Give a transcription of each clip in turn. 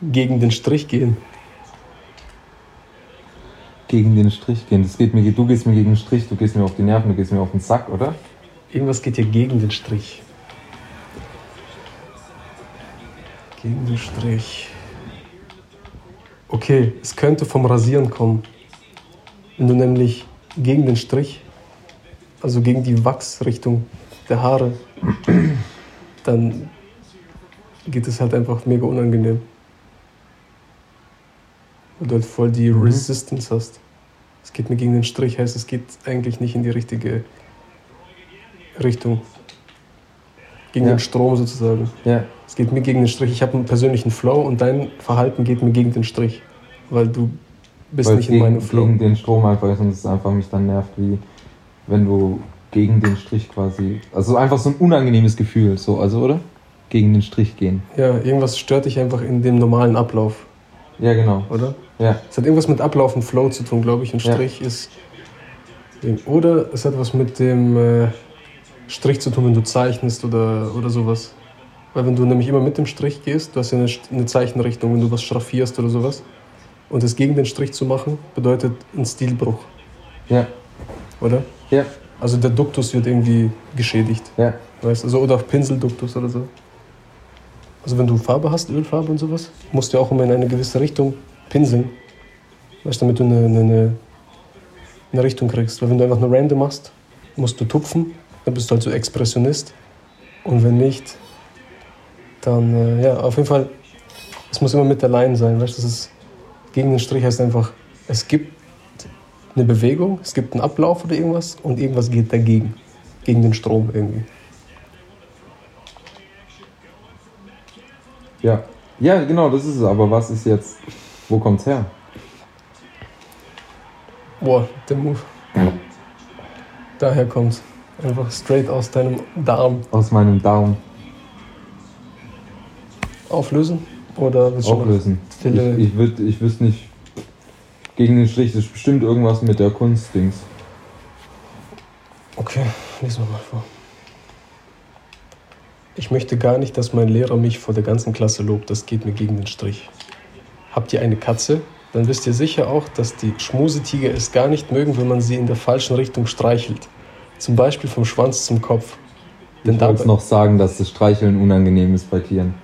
gegen den Strich gehen. Gegen den Strich gehen. Das geht mir, du gehst mir gegen den Strich, du gehst mir auf die Nerven, du gehst mir auf den Sack, oder? Irgendwas geht hier gegen den Strich. Gegen den Strich. Okay, es könnte vom Rasieren kommen. Wenn du nämlich gegen den Strich, also gegen die Wachsrichtung der Haare, dann geht es halt einfach mega unangenehm. Weil du halt voll die Mhm. Resistance hast. Es geht mir gegen den Strich, heißt es geht eigentlich nicht in die richtige Richtung. Gegen Ja. den Strom sozusagen. Ja. Es geht mir gegen den Strich. Ich habe einen persönlichen Flow und dein Verhalten geht mir gegen den Strich. Weil du bist Weil nicht es in meinem gegen, Flow. gegen den Strom einfach ist und es einfach mich dann nervt, wie wenn du gegen den Strich quasi. Also einfach so ein unangenehmes Gefühl, so, also, oder? Gegen den Strich gehen. Ja, irgendwas stört dich einfach in dem normalen Ablauf, Ja, genau. oder? Ja. Es hat irgendwas mit Ablauf und Flow zu tun, glaube ich. Und Ja. Strich ist. Oder es hat was mit dem äh, Strich zu tun, wenn du zeichnest oder, oder sowas. Weil wenn du nämlich immer mit dem Strich gehst, du hast ja eine, eine Zeichenrichtung, wenn du was schraffierst oder sowas. Und es gegen den Strich zu machen, bedeutet ein Stilbruch, Ja. oder? Ja. Also der Duktus wird irgendwie geschädigt. Ja. Weißt du, also, oder auch Pinselduktus oder so. Also wenn du Farbe hast, Ölfarbe und sowas, musst du auch immer in eine gewisse Richtung pinseln. Weißt du, damit du eine, eine- eine, Richtung kriegst. Weil wenn du einfach eine Random machst, musst du tupfen, dann bist du halt so Expressionist. Und wenn nicht, dann, äh, ja, auf jeden Fall, es muss immer mit der Line sein. Weißt du, das ist, gegen den Strich heißt einfach, es gibt eine Bewegung, es gibt einen Ablauf oder irgendwas und irgendwas geht dagegen. Gegen den Strom irgendwie. Ja. Ja, genau, das ist es. Aber was ist jetzt. Wo kommt's her? Boah, der Move. Daher kommt einfach straight aus deinem Darm Aus meinem Darm auflösen oder willst du auflösen. Viele- Ich, ich, würd, ich wüsste nicht. Gegen den Strich, das ist bestimmt irgendwas mit der Kunstdings. Okay, lesen wir mal vor. Ich möchte gar nicht, dass mein Lehrer mich vor der ganzen Klasse lobt. Das geht mir gegen den Strich. Habt ihr eine Katze? Dann wisst ihr sicher auch, dass die Schmusetiger es gar nicht mögen, wenn man sie in der falschen Richtung streichelt. Zum Beispiel vom Schwanz zum Kopf. Denn Ich wollte noch sagen, dass das Streicheln unangenehm ist bei Tieren.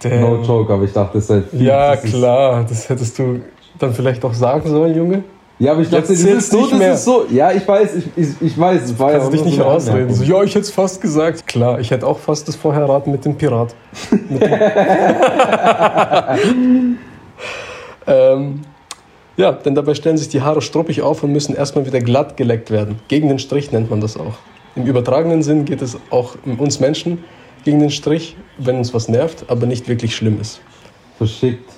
Damn. No joke, aber ich dachte, das sei viel. Ja, das klar, das hättest du dann vielleicht auch sagen sollen, Junge. Ja, aber ich dachte, Jetzt das ist so, das mehr. ist so. Ja, ich weiß, ich, ich, ich weiß, es war ja Kannst auch dich nicht so. So, ja, ich hätte es fast gesagt. Klar, ich hätte auch fast das vorher erraten mit dem Pirat. Mit dem ähm, ja, denn dabei stellen sich die Haare struppig auf und müssen erstmal wieder glatt geleckt werden. Gegen den Strich nennt man das auch. Im übertragenen Sinn geht es auch uns Menschen gegen den Strich, wenn uns was nervt, aber nicht wirklich schlimm ist. Verschickt.